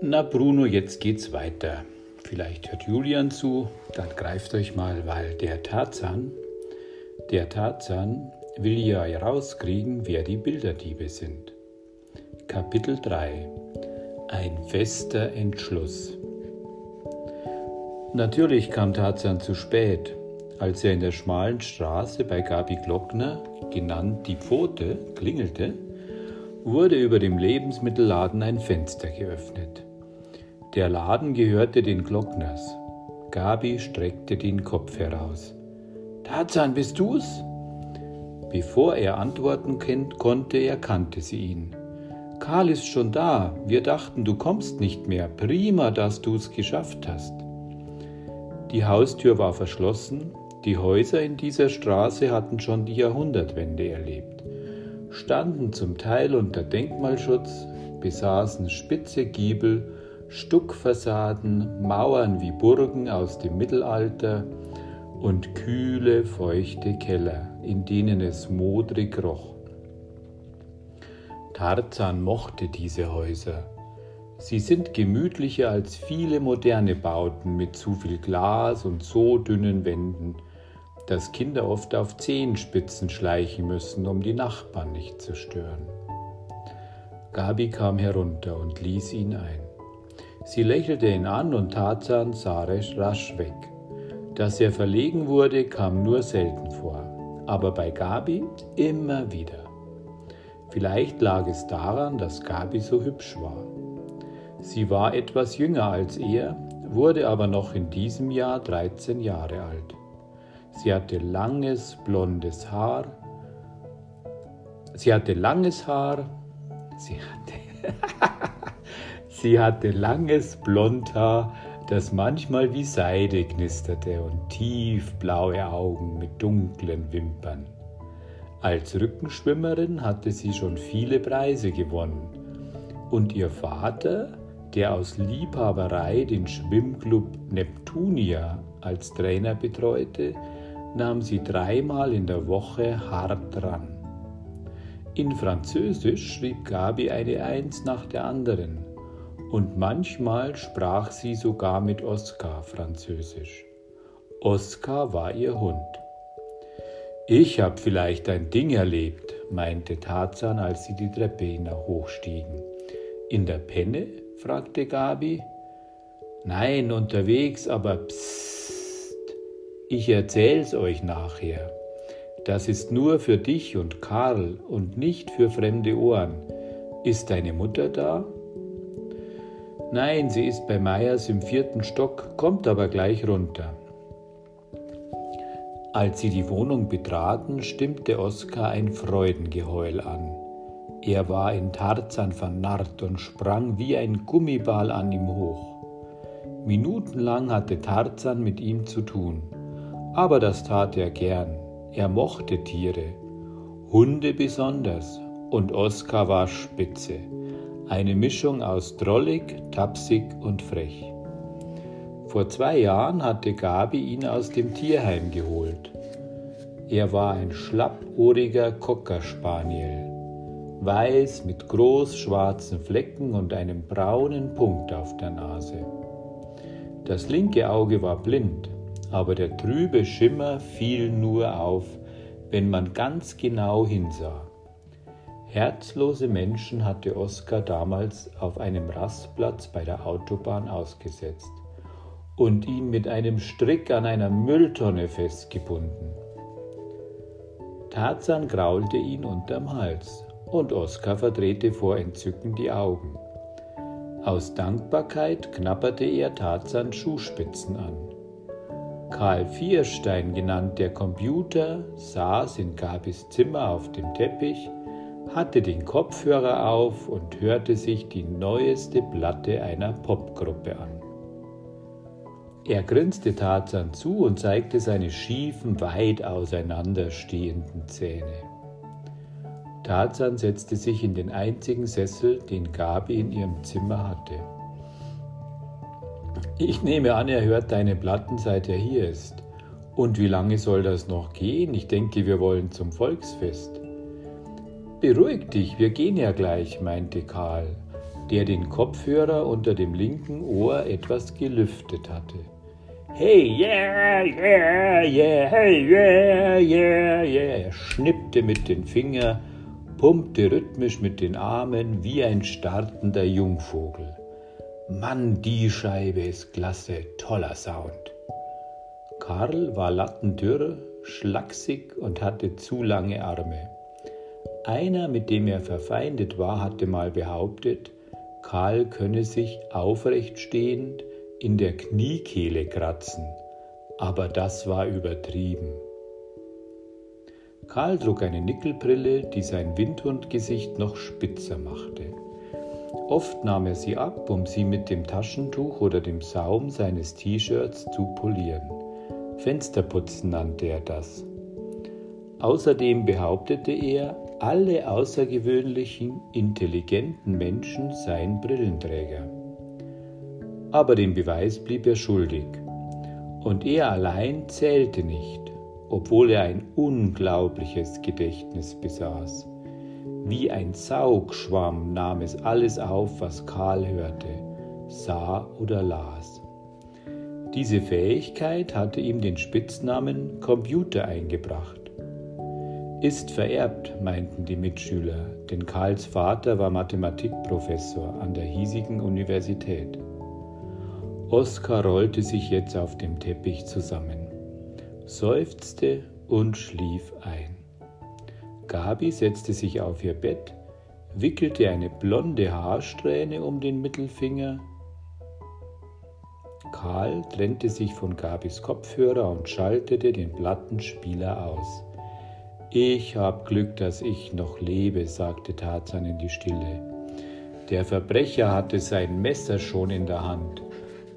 Na Bruno, jetzt geht's weiter. Vielleicht hört Julian zu, dann greift euch mal, weil der Tarzan, der Tarzan will ja herauskriegen, wer die Bilderdiebe sind. Kapitel 3 Ein fester Entschluss. Natürlich kam Tarzan zu spät, als er in der schmalen Straße bei Gabi Glockner, genannt die Pfote, klingelte, wurde über dem Lebensmittelladen ein Fenster geöffnet. Der Laden gehörte den Glockners. Gabi streckte den Kopf heraus. Tarzan, bist du's? Bevor er antworten konnte, erkannte sie ihn. Karl ist schon da. Wir dachten, du kommst nicht mehr. Prima, dass du's geschafft hast. Die Haustür war verschlossen die Häuser in dieser Straße hatten schon die Jahrhundertwende erlebt, standen zum Teil unter Denkmalschutz, besaßen spitze Giebel, Stuckfassaden, Mauern wie Burgen aus dem Mittelalter und kühle, feuchte Keller, in denen es modrig roch. Tarzan mochte diese Häuser. Sie sind gemütlicher als viele moderne Bauten mit zu viel Glas und so dünnen Wänden, dass Kinder oft auf Zehenspitzen schleichen müssen, um die Nachbarn nicht zu stören. Gabi kam herunter und ließ ihn ein. Sie lächelte ihn an und Tarzan sah rasch weg. Dass er verlegen wurde, kam nur selten vor, aber bei Gabi immer wieder. Vielleicht lag es daran, dass Gabi so hübsch war. Sie war etwas jünger als er, wurde aber noch in diesem Jahr 13 Jahre alt. Sie hatte langes blondes Haar. Sie hatte langes Haar. Sie hatte, sie hatte langes Blondhaar, das manchmal wie Seide knisterte und tiefblaue Augen mit dunklen Wimpern. Als Rückenschwimmerin hatte sie schon viele Preise gewonnen. Und ihr Vater, der aus Liebhaberei den Schwimmclub Neptunia als Trainer betreute, nahm sie dreimal in der Woche hart dran. In Französisch schrieb Gabi eine Eins nach der anderen und manchmal sprach sie sogar mit Oskar Französisch. Oskar war ihr Hund. Ich habe vielleicht ein Ding erlebt, meinte Tarzan, als sie die Treppe hinauf hochstiegen. In der Penne? fragte Gabi. Nein, unterwegs, aber psst. Ich erzähl's euch nachher. Das ist nur für dich und Karl und nicht für fremde Ohren. Ist deine Mutter da? Nein, sie ist bei Meyers im vierten Stock, kommt aber gleich runter. Als sie die Wohnung betraten, stimmte Oskar ein Freudengeheul an. Er war in Tarzan vernarrt und sprang wie ein Gummiball an ihm hoch. Minutenlang hatte Tarzan mit ihm zu tun aber das tat er gern. Er mochte Tiere, Hunde besonders, und Oskar war spitze, eine Mischung aus drollig, tapsig und frech. Vor zwei Jahren hatte Gabi ihn aus dem Tierheim geholt. Er war ein schlappohriger Cockerspaniel, weiß mit groß schwarzen Flecken und einem braunen Punkt auf der Nase. Das linke Auge war blind, aber der trübe Schimmer fiel nur auf, wenn man ganz genau hinsah. Herzlose Menschen hatte Oskar damals auf einem Rastplatz bei der Autobahn ausgesetzt und ihn mit einem Strick an einer Mülltonne festgebunden. Tarzan graulte ihn unterm Hals und Oskar verdrehte vor Entzücken die Augen. Aus Dankbarkeit knapperte er Tarzan Schuhspitzen an. Karl Vierstein genannt der Computer saß in Gabis Zimmer auf dem Teppich, hatte den Kopfhörer auf und hörte sich die neueste Platte einer Popgruppe an. Er grinste Tarzan zu und zeigte seine schiefen, weit auseinanderstehenden Zähne. Tarzan setzte sich in den einzigen Sessel, den Gabi in ihrem Zimmer hatte. Ich nehme an, er hört deine Platten, seit er hier ist. Und wie lange soll das noch gehen? Ich denke, wir wollen zum Volksfest. Beruhig dich, wir gehen ja gleich, meinte Karl. der den Kopfhörer unter dem linken Ohr etwas gelüftet hatte. Hey, yeah, yeah, yeah, hey, yeah, yeah, yeah. Er schnippte mit den Fingern, pumpte rhythmisch mit den Armen wie ein startender Jungvogel. Mann, die Scheibe ist klasse, toller Sound. Karl war lattendürr, schlaksig und hatte zu lange Arme. Einer, mit dem er verfeindet war, hatte mal behauptet, Karl könne sich aufrecht stehend in der Kniekehle kratzen, aber das war übertrieben. Karl trug eine Nickelbrille, die sein Windhundgesicht noch spitzer machte. Oft nahm er sie ab, um sie mit dem Taschentuch oder dem Saum seines T-Shirts zu polieren. Fensterputzen nannte er das. Außerdem behauptete er, alle außergewöhnlichen, intelligenten Menschen seien Brillenträger. Aber dem Beweis blieb er schuldig. Und er allein zählte nicht, obwohl er ein unglaubliches Gedächtnis besaß. Wie ein Saugschwamm nahm es alles auf, was Karl hörte, sah oder las. Diese Fähigkeit hatte ihm den Spitznamen Computer eingebracht. Ist vererbt, meinten die Mitschüler, denn Karls Vater war Mathematikprofessor an der hiesigen Universität. Oskar rollte sich jetzt auf dem Teppich zusammen, seufzte und schlief ein. Gabi setzte sich auf ihr Bett, wickelte eine blonde Haarsträhne um den Mittelfinger Karl trennte sich von Gabis Kopfhörer und schaltete den Plattenspieler aus. Ich hab Glück, dass ich noch lebe, sagte Tarzan in die Stille. Der Verbrecher hatte sein Messer schon in der Hand,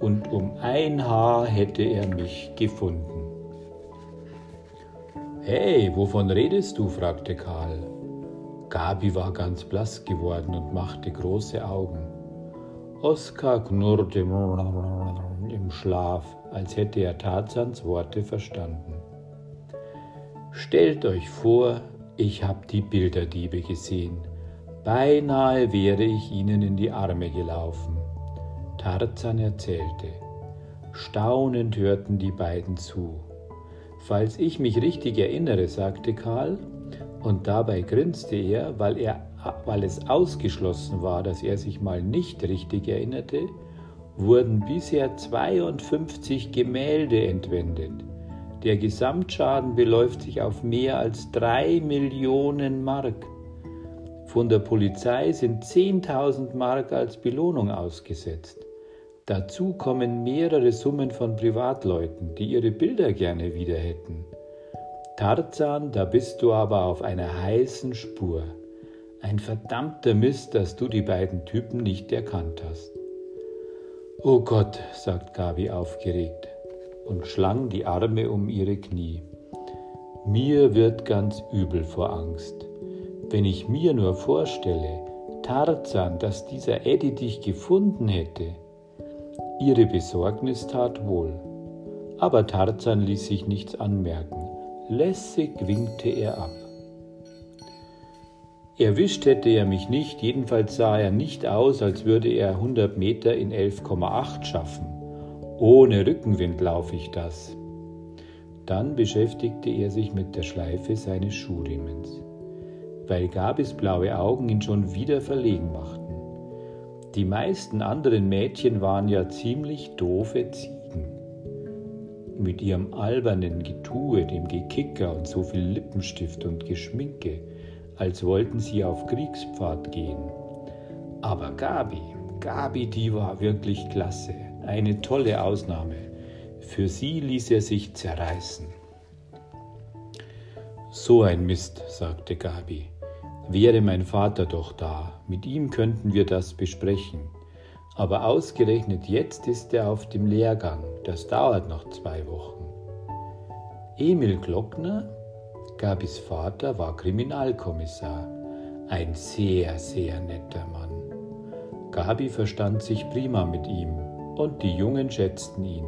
und um ein Haar hätte er mich gefunden. Hey, wovon redest du? fragte Karl. Gabi war ganz blass geworden und machte große Augen. Oskar knurrte im Schlaf, als hätte er Tarzans Worte verstanden. Stellt euch vor, ich habe die Bilderdiebe gesehen. Beinahe wäre ich ihnen in die Arme gelaufen. Tarzan erzählte. Staunend hörten die beiden zu. Falls ich mich richtig erinnere, sagte Karl, und dabei grinste er, weil, er, weil es ausgeschlossen war, dass er sich mal nicht richtig erinnerte, wurden bisher 52 Gemälde entwendet. Der Gesamtschaden beläuft sich auf mehr als 3 Millionen Mark. Von der Polizei sind 10.000 Mark als Belohnung ausgesetzt. Dazu kommen mehrere Summen von Privatleuten, die ihre Bilder gerne wieder hätten. Tarzan, da bist du aber auf einer heißen Spur. Ein verdammter Mist, dass du die beiden Typen nicht erkannt hast. Oh Gott, sagt Gabi aufgeregt und schlang die Arme um ihre Knie. Mir wird ganz übel vor Angst. Wenn ich mir nur vorstelle, Tarzan, dass dieser Eddie dich gefunden hätte. Ihre Besorgnis tat wohl. Aber Tarzan ließ sich nichts anmerken. Lässig winkte er ab. Erwischt hätte er mich nicht, jedenfalls sah er nicht aus, als würde er 100 Meter in 11,8 schaffen. Ohne Rückenwind laufe ich das. Dann beschäftigte er sich mit der Schleife seines Schuhriemens, weil Gabis blaue Augen ihn schon wieder verlegen machten. Die meisten anderen Mädchen waren ja ziemlich doofe Ziegen. Mit ihrem albernen Getue, dem Gekicker und so viel Lippenstift und Geschminke als wollten sie auf Kriegspfad gehen. Aber Gabi, Gabi, die war wirklich klasse, eine tolle Ausnahme. Für sie ließ er sich zerreißen. So ein Mist, sagte Gabi. Wäre mein Vater doch da, mit ihm könnten wir das besprechen. Aber ausgerechnet jetzt ist er auf dem Lehrgang, das dauert noch zwei Wochen. Emil Glockner Gabis Vater war Kriminalkommissar, ein sehr, sehr netter Mann. Gabi verstand sich prima mit ihm und die Jungen schätzten ihn.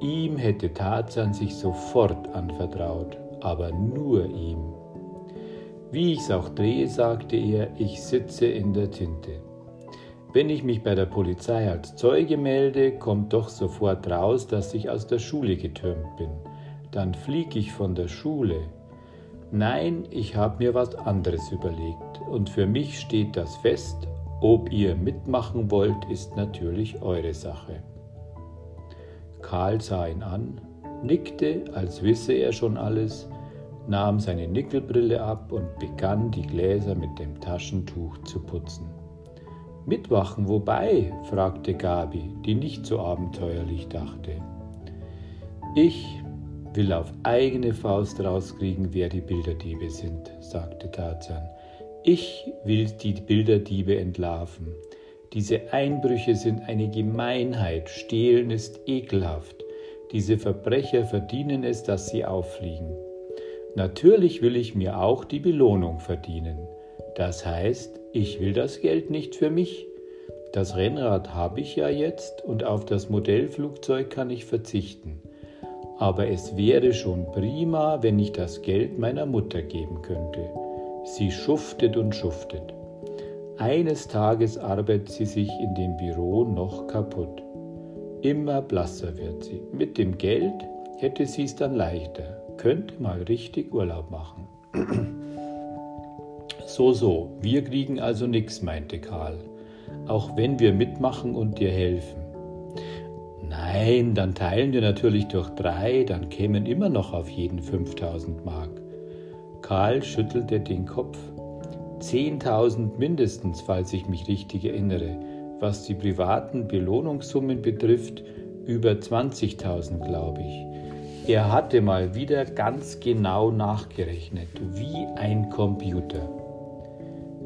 Ihm hätte Tarzan sich sofort anvertraut, aber nur ihm. Wie ich's auch drehe, sagte er, ich sitze in der Tinte. Wenn ich mich bei der Polizei als Zeuge melde, kommt doch sofort raus, dass ich aus der Schule getürmt bin. Dann fliege ich von der Schule. Nein, ich habe mir was anderes überlegt und für mich steht das fest. Ob ihr mitmachen wollt, ist natürlich eure Sache. Karl sah ihn an, nickte, als wisse er schon alles, nahm seine Nickelbrille ab und begann die Gläser mit dem Taschentuch zu putzen. Mitwachen, wobei? fragte Gabi, die nicht so abenteuerlich dachte. Ich will auf eigene Faust rauskriegen, wer die Bilderdiebe sind, sagte Tarzan. Ich will die Bilderdiebe entlarven. Diese Einbrüche sind eine Gemeinheit, Stehlen ist ekelhaft. Diese Verbrecher verdienen es, dass sie auffliegen. Natürlich will ich mir auch die Belohnung verdienen. Das heißt, ich will das Geld nicht für mich. Das Rennrad habe ich ja jetzt und auf das Modellflugzeug kann ich verzichten. Aber es wäre schon prima, wenn ich das Geld meiner Mutter geben könnte. Sie schuftet und schuftet. Eines Tages arbeitet sie sich in dem Büro noch kaputt. Immer blasser wird sie. Mit dem Geld hätte sie es dann leichter, könnte mal richtig Urlaub machen. So, so, wir kriegen also nichts, meinte Karl, auch wenn wir mitmachen und dir helfen. Nein, dann teilen wir natürlich durch drei, dann kämen immer noch auf jeden 5000 Mark. Karl schüttelte den Kopf. 10.000 mindestens, falls ich mich richtig erinnere. Was die privaten Belohnungssummen betrifft, über 20.000, glaube ich. Er hatte mal wieder ganz genau nachgerechnet, wie ein Computer.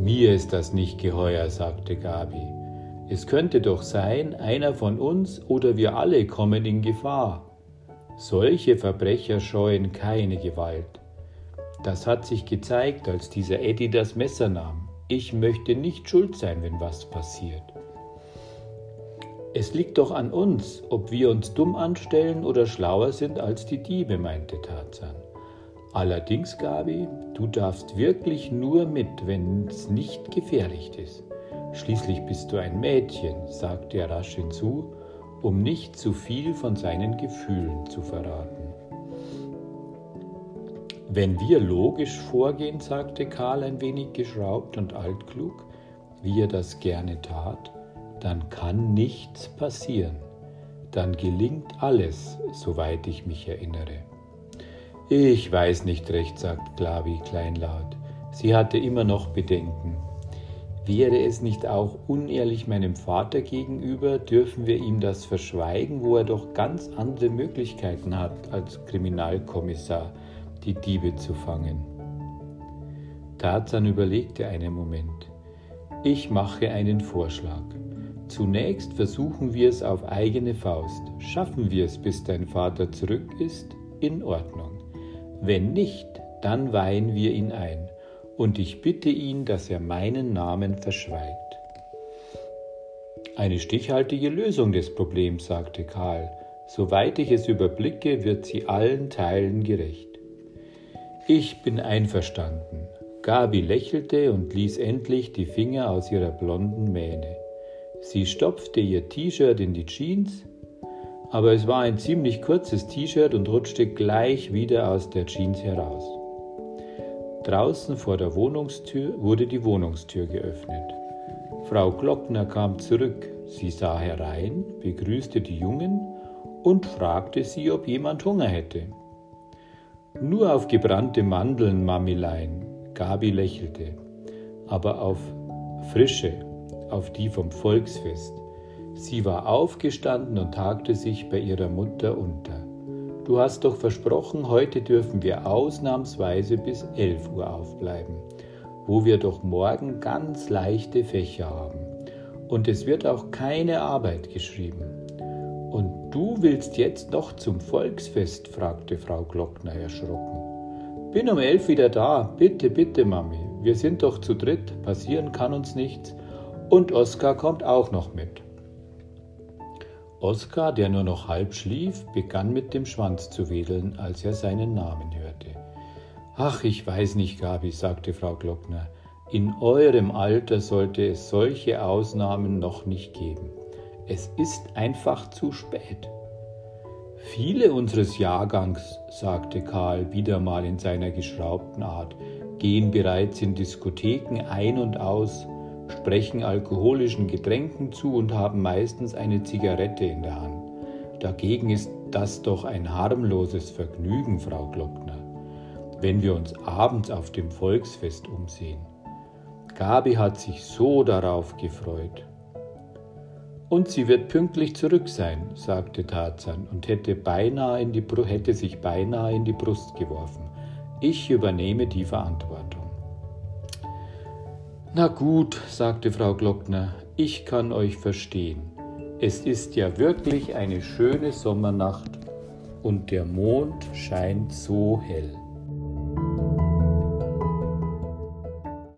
Mir ist das nicht geheuer, sagte Gabi. Es könnte doch sein, einer von uns oder wir alle kommen in Gefahr. Solche Verbrecher scheuen keine Gewalt. Das hat sich gezeigt, als dieser Eddie das Messer nahm. Ich möchte nicht schuld sein, wenn was passiert. Es liegt doch an uns, ob wir uns dumm anstellen oder schlauer sind als die Diebe, meinte Tarzan. Allerdings, Gabi, du darfst wirklich nur mit, wenn es nicht gefährlich ist. Schließlich bist du ein Mädchen, sagte er rasch hinzu, um nicht zu viel von seinen Gefühlen zu verraten. Wenn wir logisch vorgehen, sagte Karl ein wenig geschraubt und altklug, wie er das gerne tat, dann kann nichts passieren. Dann gelingt alles, soweit ich mich erinnere. Ich weiß nicht recht, sagt Glavi kleinlaut. Sie hatte immer noch Bedenken. Wäre es nicht auch unehrlich meinem Vater gegenüber, dürfen wir ihm das verschweigen, wo er doch ganz andere Möglichkeiten hat, als Kriminalkommissar die Diebe zu fangen. Tarzan überlegte einen Moment. Ich mache einen Vorschlag. Zunächst versuchen wir es auf eigene Faust. Schaffen wir es, bis dein Vater zurück ist? In Ordnung. Wenn nicht, dann weihen wir ihn ein, und ich bitte ihn, dass er meinen Namen verschweigt. Eine stichhaltige Lösung des Problems, sagte Karl. Soweit ich es überblicke, wird sie allen Teilen gerecht. Ich bin einverstanden. Gabi lächelte und ließ endlich die Finger aus ihrer blonden Mähne. Sie stopfte ihr T-Shirt in die Jeans, aber es war ein ziemlich kurzes T-Shirt und rutschte gleich wieder aus der Jeans heraus. Draußen vor der Wohnungstür wurde die Wohnungstür geöffnet. Frau Glockner kam zurück. Sie sah herein, begrüßte die Jungen und fragte sie, ob jemand Hunger hätte. Nur auf gebrannte Mandeln, Mamilein. Gabi lächelte, aber auf frische, auf die vom Volksfest. Sie war aufgestanden und tagte sich bei ihrer Mutter unter. Du hast doch versprochen, heute dürfen wir ausnahmsweise bis 11 Uhr aufbleiben, wo wir doch morgen ganz leichte Fächer haben. Und es wird auch keine Arbeit geschrieben. Und du willst jetzt noch zum Volksfest? fragte Frau Glockner erschrocken. Bin um elf wieder da. Bitte, bitte, Mami. Wir sind doch zu dritt. Passieren kann uns nichts. Und Oskar kommt auch noch mit. Oskar, der nur noch halb schlief, begann mit dem Schwanz zu wedeln, als er seinen Namen hörte. Ach, ich weiß nicht, Gabi, sagte Frau Glockner. In eurem Alter sollte es solche Ausnahmen noch nicht geben. Es ist einfach zu spät. Viele unseres Jahrgangs, sagte Karl wieder mal in seiner geschraubten Art, gehen bereits in Diskotheken ein und aus, sprechen alkoholischen Getränken zu und haben meistens eine Zigarette in der Hand. Dagegen ist das doch ein harmloses Vergnügen, Frau Glockner, wenn wir uns abends auf dem Volksfest umsehen. Gabi hat sich so darauf gefreut. Und sie wird pünktlich zurück sein, sagte Tarzan und hätte, beinahe in die, hätte sich beinahe in die Brust geworfen. Ich übernehme die Verantwortung. Na gut, sagte Frau Glockner, ich kann euch verstehen. Es ist ja wirklich eine schöne Sommernacht und der Mond scheint so hell.